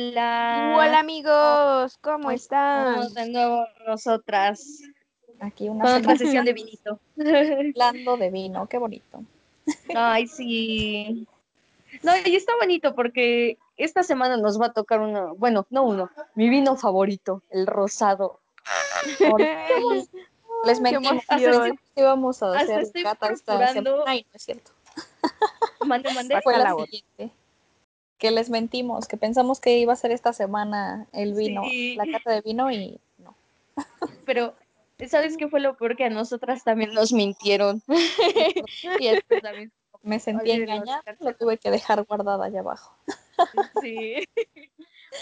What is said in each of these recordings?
Hola, hola. Amigos, ¿cómo están? Estamos de nuevo nosotras Aquí una con otra sesión de vinito. hablando de vino, qué bonito. Ay, sí. No, y está bonito porque esta semana nos va a tocar uno, bueno, no uno, mi vino favorito, el rosado. Les Qué mentimos, que íbamos a Hasta hacer estoy cata esta procurando- semana. Ay, no es cierto. Mande, mande. Fue la la otra. siguiente. Que les mentimos, que pensamos que iba a ser esta semana el vino, Sí. la cata de vino y no. Pero, ¿sabes qué fue lo peor? Que a nosotras también nos mintieron. y esto también. Me sentí engañada, lo tuve que dejar guardada allá abajo. Sí.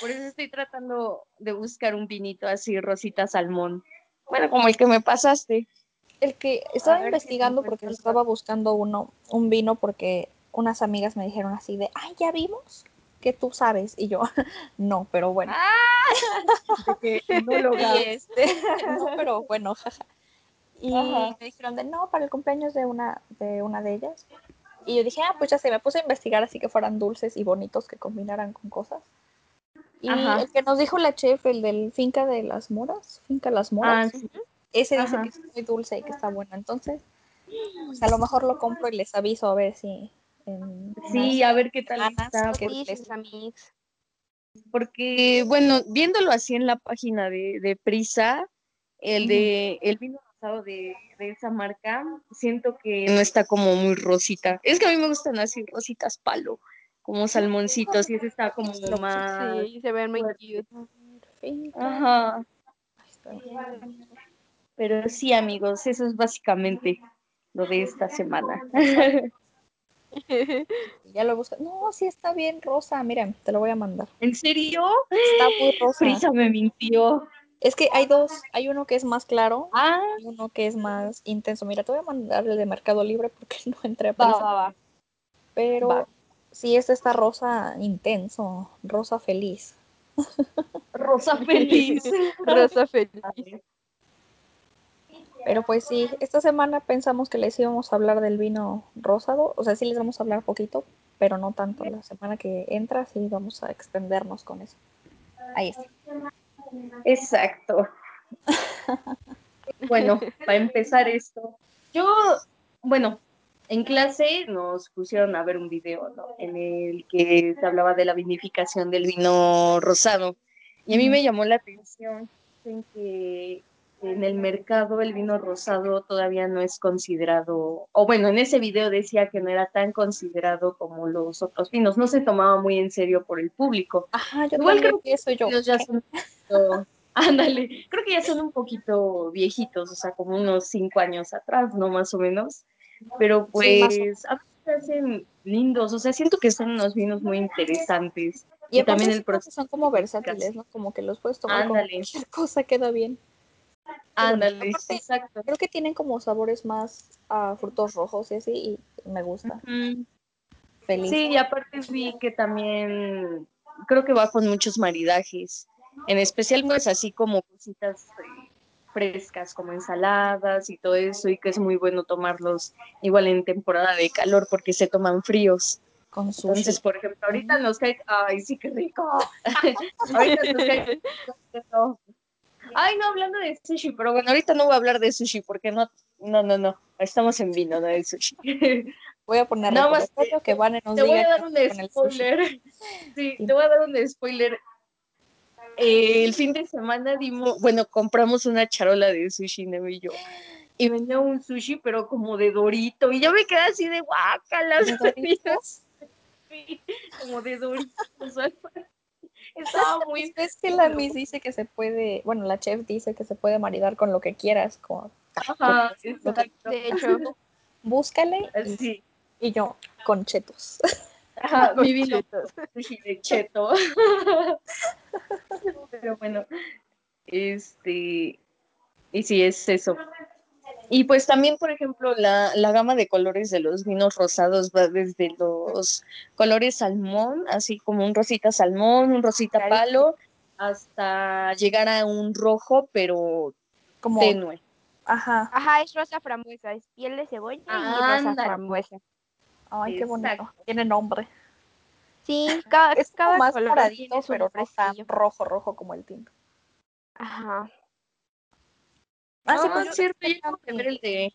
Por eso estoy tratando de buscar un vinito así, rosita salmón. Bueno, como el que me pasaste. El que estaba investigando porque estaba buscando uno, un vino porque unas amigas me dijeron así de, ay, ya vimos que tú sabes. Y yo, no, pero bueno. Que no lo este, no, pero bueno, jaja. Y Ajá. me dijeron de no, para el cumpleaños de una, de una de ellas. Y yo dije, ah, pues ya sé, me puse a investigar así que fueran dulces y bonitos que combinaran con cosas. Y Ajá. el que nos dijo la chef, el del Finca de las Moras, Finca Las Ah, Moras, sí. ese dice ajá. que es muy dulce y que está bueno. Entonces, pues a lo mejor lo compro y les aviso a ver si en Sí, a ver qué tal semanas está. que Porque, bueno, viéndolo así en la página de, de Prisa, el de el vino rosado de, de esa marca, siento que no está como muy rosita. Es que a mí me gustan así rositas palo, como salmoncitos, y ese está como Lo- más. Sí, se ven muy cute. Ajá. Pero sí, amigos, eso es básicamente lo de esta semana. Ya lo busco. No, sí está bien rosa. Miren, te lo voy a mandar. ¿En serio? Está muy rosa. Prisa me mintió. Es que hay dos. Hay uno que es más claro Ah, y uno que es más intenso. Mira, te voy a mandar el de Mercado Libre porque no entré a Va, Prisa. va, va. Pero va. sí, este está rosa intenso. Rosa feliz. Rosa feliz. Rosa feliz. Pero pues sí, esta semana pensamos que les íbamos a hablar del vino rosado. O sea, sí les vamos a hablar poquito, pero no tanto. La semana que entra sí vamos a extendernos con eso. Ahí está. Exacto. Bueno, para empezar esto, yo, bueno, en clase nos pusieron a ver un video, ¿no? En el que se hablaba de la vinificación del vino rosado. Y a mí me llamó la atención en que en el mercado el vino rosado todavía no es considerado, o bueno, en ese video decía que no era tan considerado como los otros vinos, no se tomaba muy en serio por el público. Ajá, yo Igual creo eso yo. Ya son poquito, ándale, creo que ya son un poquito viejitos, o sea, como unos cinco años atrás, ¿no? Más o menos. Pero Sí, pues a veces se hacen lindos, o sea, siento que son unos vinos muy interesantes. Y, aparte también el que proceso. son como versátiles, ¿no? Como que los puedes tomar con cualquier cosa, queda bien. Ándale, exacto. Creo que tienen como sabores más a frutos rojos y así, y me gusta. Feliz. Sí, y aparte vi que también creo que va con muchos maridajes, en especial pues así como cositas eh, frescas como ensaladas y todo eso y que es muy bueno tomarlos igual en temporada de calor porque se toman fríos. Con. Entonces, por ejemplo, ahorita nos cae, ay, sí, qué rico. ahorita nos cae. Ay, no, hablando de sushi, pero bueno, ahorita no voy a hablar de sushi porque no, no, no, no, estamos en vino, no de sushi. Voy a poner Nada más recordatorio que Vane nos Te voy a dar un spoiler. Sí, te voy a dar un spoiler. Eh, el fin de semana dimos, bueno, compramos una charola de sushi, Nemo y yo. Y venía un sushi, pero como de dorito. Y yo me quedé así de guácala. ¿De como de doritos. Estaba muy. Es que la Miss dice que se puede, bueno, la chef dice que se puede maridar con lo que quieras, con Ajá. De hecho, búscale y, Sí. y yo con chetos. Ajá, mi vino de cheto. Pero bueno, este, y sí, es eso. Y pues también, por ejemplo, la, la gama de colores de los vinos rosados va desde los colores salmón, así como un rosita salmón, un rosita palo, hasta llegar a un rojo, pero Como, tenue. ajá, Ajá, es rosa frambuesa, es piel de cebolla y rosa Ándale. frambuesa. ay, qué bonito. Exacto. Tiene nombre. Sí, cada, Es cada más color moradito, tiene su pero rojo, rojo como el tinto. Ajá. Ah, sí, Ah, yo es cierto, acabo de mi- ver el de,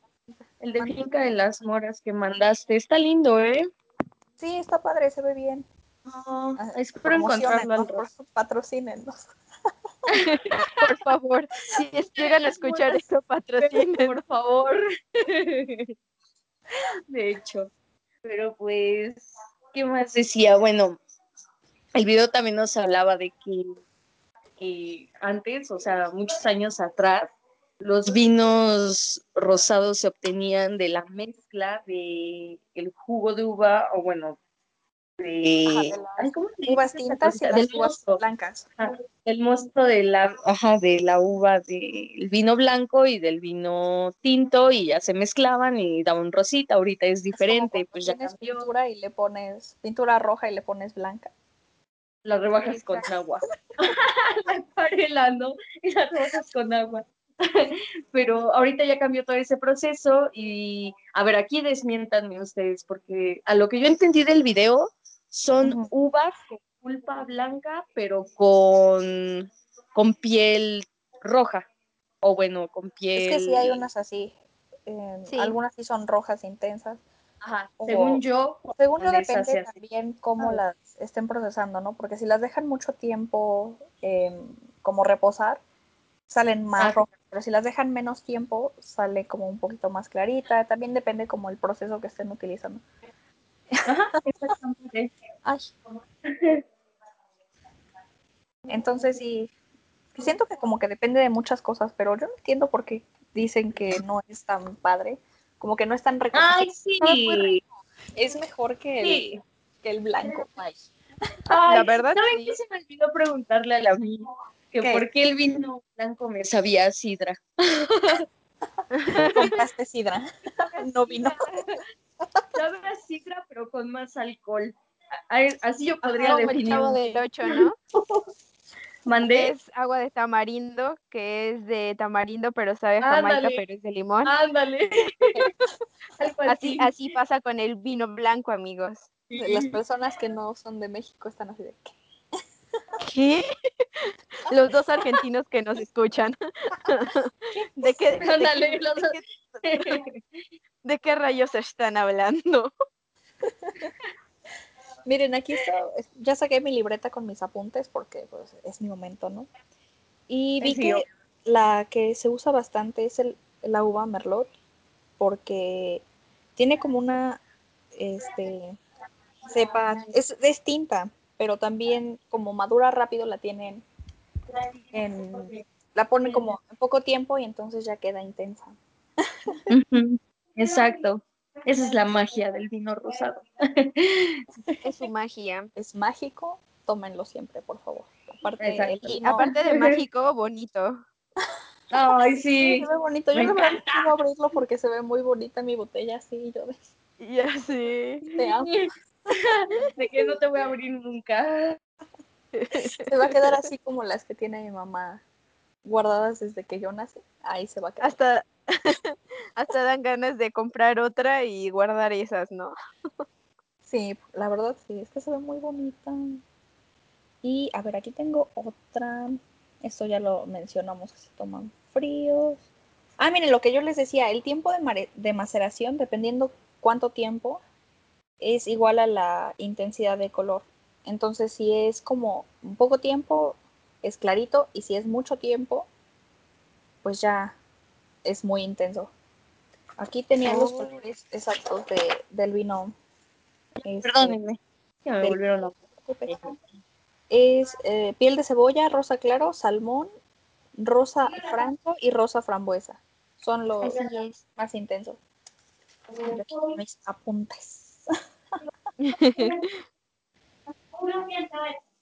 el de. Finca de las Moras que mandaste. Está lindo, ¿eh? Sí, está padre, se ve bien. Ah, Ah, espero encontrarlo al por rato. patrocínenos. Por favor, si llegan a escuchar esto, patrocinen. por favor. De hecho, pero pues, ¿qué más decía? Bueno, el video también nos hablaba de que antes, o sea, muchos años atrás, los vinos rosados se obtenían de la mezcla de el jugo de uva, o bueno, de... Ajá, de las ay, ¿cómo se Uvas tintas y cosita? las Del uvas mosto. blancas. Ajá, el mosto de la, ajá, de la uva del vino blanco y del vino tinto y ya se mezclaban y daba un rosita, ahorita es diferente, pues ya tienes cambió, pintura y le pones pintura roja y le pones blanca. la rebajas con agua. la acuarela, ¿no? Y la rebajas con agua. Pero ahorita ya cambió todo ese proceso y, a ver, aquí desmiéntanme ustedes, porque a lo que yo entendí del video, son uvas con pulpa blanca, pero con, con piel roja. O bueno, con piel. Es que sí hay unas así. eh, Sí. Algunas sí son rojas intensas. Ajá, o- según yo, Según yo depende también cómo Ah. las estén procesando, ¿no? Porque si las dejan mucho tiempo em, como reposar, salen más Ah, rojas. Pero si las dejan menos tiempo, sale como un poquito más clarita. También depende como el proceso que estén utilizando. Ajá, exactamente. Ay. Entonces sí, siento que como que depende de muchas cosas, pero yo no entiendo por qué dicen que no es tan padre, como que no es tan reconocido. Ay, sí. Es mejor que el, Sí. que el blanco. Ay. Ay, La verdad, ¿saben sí. qué se me olvidó preguntarle a la mía? Que ¿Qué? por qué el vino blanco me sabía a sidra. Compraste sidra, no vino. Sabe a sidra, pero con más alcohol. Así yo podría Como el definir. chavo un- del 8, ¿no? ¿Mandé? Es agua de tamarindo, que es de tamarindo, pero sabe a Jamaica, Ándale. pero es de limón. Ándale. Así, así pasa con el vino blanco, amigos. Las personas que no son de México están así de ¿qué? ¿Qué? Los dos argentinos que nos escuchan. ¿De qué, de qué- los de dos. qué- de qué rayos están hablando? Miren, aquí está, ya saqué mi libreta con mis apuntes porque pues, es mi momento, ¿no? Y vi que la que se usa bastante es el, la uva merlot porque tiene como una este cepa, es distinta, pero también como madura rápido la tienen en, la ponen como en poco tiempo y entonces ya queda intensa. Exacto. Esa es la magia del vino rosado. Es su magia. Es mágico, tómenlo siempre, por favor. Aparte, el vino- aparte de mágico, bonito. Sí, Ay, sí. se ve bonito. Yo Me la verdad no encanta. quiero abrirlo porque se ve muy bonita mi botella así. Yo de- Ya sé. te amo. De que no te voy a abrir nunca. Se va a quedar así como las que tiene mi mamá guardadas desde que yo nací. Ahí se va a quedar. Hasta, hasta dan ganas de comprar otra y guardar esas, ¿no? Sí, la verdad sí, es que se ve muy bonita. Y a ver, aquí tengo otra. Esto ya lo mencionamos que se toman fríos. Ah, miren, lo que yo les decía, el tiempo de, mare- de maceración, dependiendo cuánto tiempo, es igual a la intensidad de color. Entonces, si es como un poco tiempo, es clarito, y si es mucho tiempo, pues ya es muy intenso. Aquí tenía los Oh. colores exactos de, del vino. este, Perdónenme. Que me volvieron loco. Es eh, piel de cebolla, rosa claro, salmón, rosa franco y rosa frambuesa. Son los más intensos. Mis apuntes.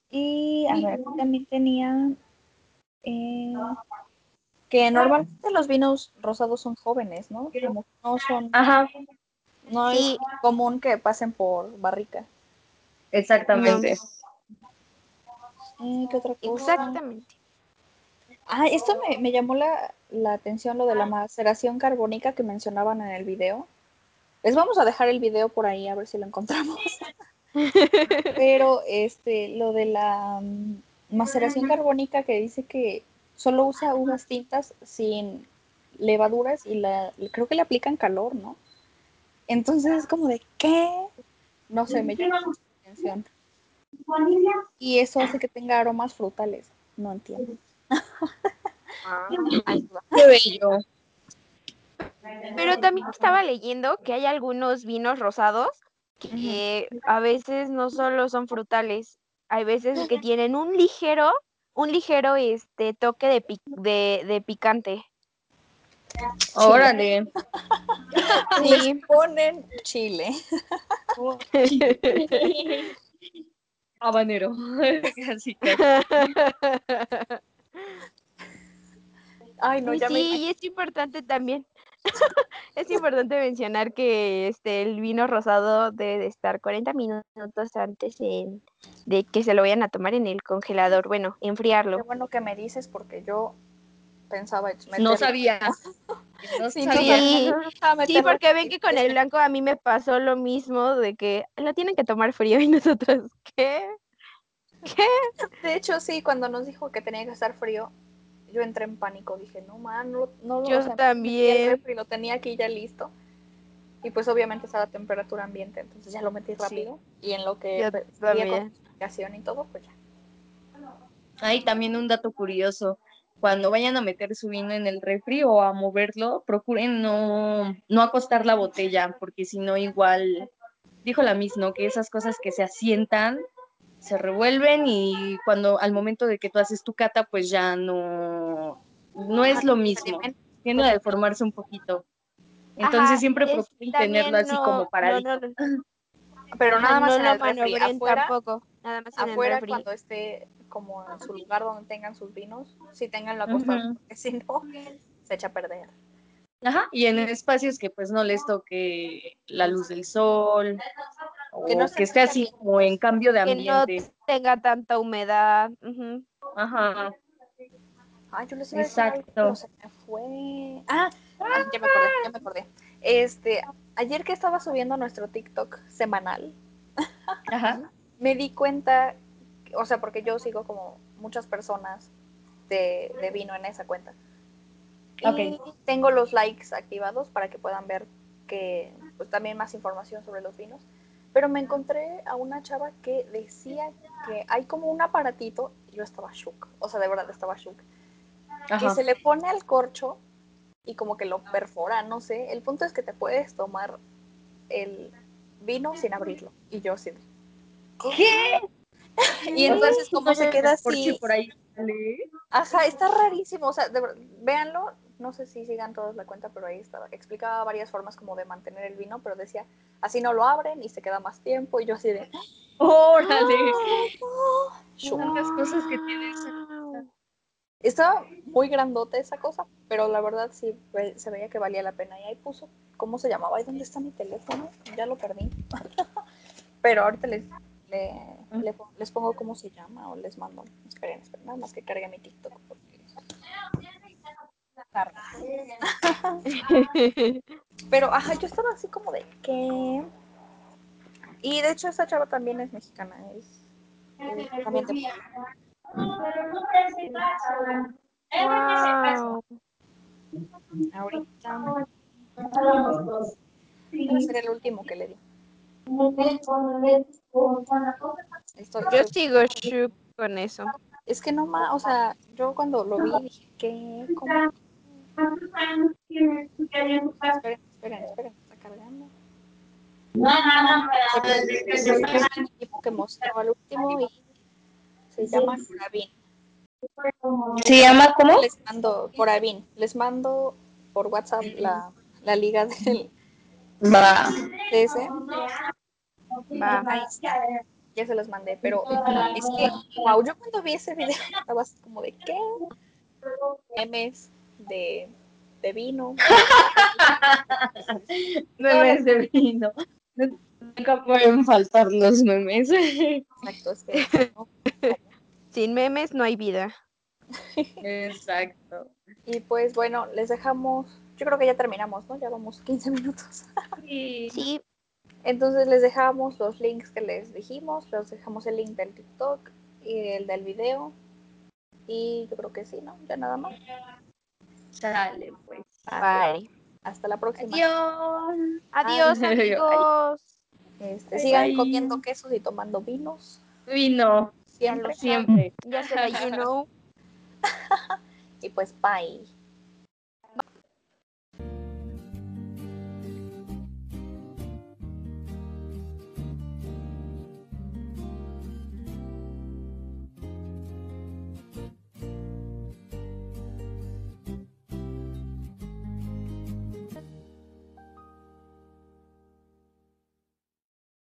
Y a ver, también tenía eh, que normalmente los vinos rosados son jóvenes, ¿no? Como que no son, Ajá, no Sí. es común que pasen por barrica. exactamente. Eh, ¿Qué otra cosa? Exactamente. Ah, esto me, me llamó la, la atención, lo de la maceración carbónica que mencionaban en el video. Les vamos a dejar el video por ahí a ver si lo encontramos. Pero este, lo de la mm, maceración carbónica que dice que solo usa uvas tintas sin levaduras y la creo que le aplican calor, ¿no? Entonces es como de ¿qué? No sé, me llama mucho la atención. Y eso hace que tenga aromas frutales. No entiendo. Ah. Qué bello. Pero también estaba leyendo que hay algunos vinos rosados que a veces no solo son frutales, hay veces que tienen un ligero, un ligero este toque de, pi- de, de picante. Órale. Les ponen chile. Habanero. Ay, no, Y ya me sí, y es importante también. es importante mencionar que este el vino rosado debe de estar 40 minutos antes en- de que se lo vayan a tomar en el congelador. Bueno, Qué enfriarlo. bueno que me dices porque yo pensaba No sabía. No Sí, sabía. Sí, sí, porque ven que con el blanco a mí me pasó lo mismo de que lo tienen que tomar frío y nosotros, ¿qué? De hecho, sí, cuando nos dijo que tenía que estar frío, yo entré en pánico. Dije, no, man, no, no lo Yo o sea, también. refri, lo tenía aquí ya listo. Y pues obviamente estaba a temperatura ambiente, entonces ya lo metí rápido. Y en lo que Yo pues, explicación y todo, pues ya. Hay también un dato curioso. Cuando vayan a meter su vino en el refri o a moverlo, procuren no, no acostar la botella, porque si no, igual, dijo la misma, ¿no? que esas cosas que se asientan se revuelven y cuando al momento de que tú haces tu cata, pues ya no, no es lo mismo. Tiende a deformarse un poquito. Entonces Ajá, siempre procuren tenerlo así no- como no, paradito. no, Pero ajá, nada más no en el refri. Afuera, tampoco, nada más en afuera el refri. cuando esté como en su lugar donde tengan sus vinos, sí tenganlo acostado, Ujú. porque si no, se echa a perder. Ajá, y en espacios que pues no les toque la luz del sol Que no que, esté así como en cambio de Que no ambiente. tenga tanta humedad. ujú. Ajá. Yo les iba a decir algo, Exacto. se me fue. Ah, ah, ya me acordé, ya me acordé. Este, ayer que estaba subiendo nuestro TikTok semanal, Ajá. me di cuenta, o sea, porque yo sigo como muchas personas de, de vino en esa cuenta. Y tengo los likes activados para que puedan ver que, pues también más información sobre los vinos. Pero me encontré a una chava que decía que hay como un aparatito, y yo estaba shook, o sea, de verdad estaba shook, que se le pone al corcho y como que lo perfora, no sé. El punto es que te puedes tomar el vino sin abrirlo. Y yo sí. ¿Qué? Y entonces como se queda así, por ahí ajá, está rarísimo, o sea, de véanlo, no sé si sigan todos la cuenta, pero ahí estaba, explicaba varias formas como de mantener el vino, pero decía, así no lo abren y se queda más tiempo, y yo así de, Órale. shook. Tantas cosas que tiene esa. Estaba muy grandote esa cosa, pero la verdad sí se veía que valía la pena. Y ahí puso, ¿cómo se llamaba? ¿Y dónde está mi teléfono? Ya lo perdí. pero ahorita les, le- le pon- les pongo cómo se llama o les mando. Esperen, esperen, nada más que cargue mi TikTok. Porque... Pero, ajá, yo estaba así como de, ¿qué? Y de hecho esa chava también es mexicana, es, es también de Puebla. Guau. Ahorita debe ser el último que le di. Estoy, Yo sigo shook con eso. Es que no más, o sea, yo cuando lo vi dije, ¿qué? ¿Cómo? Esperen, esperen, esperen, está cargando. Es el tipo que mostró al último y se llama Coravin. ¿Se llama cómo? Les mando, Coravin, les mando por WhatsApp la, la liga del, Va. de ese. Va. Ahí está, ya se los mandé, pero es que, wow, yo cuando vi ese video estaba así como de, ¿qué? Memes de, de vino. Memes de vino. Nunca pueden faltar los memes. Exacto, es que, ¿no? Sin memes no hay vida. Exacto. Y pues bueno, les dejamos, yo creo que ya terminamos, ¿no? Ya vamos 15 minutos. Sí. Sí, Entonces les dejamos los links que les dijimos, les dejamos el link del TikTok y el del video. Y yo creo que sí, ¿no? Ya nada más. Sale, pues. Bye. Hasta la próxima. Adiós. Adiós, amigos. Este, sigan bye. comiendo quesos y tomando vinos. Vino. Siempre. Siempre. Ya se la you know. Y pues bye.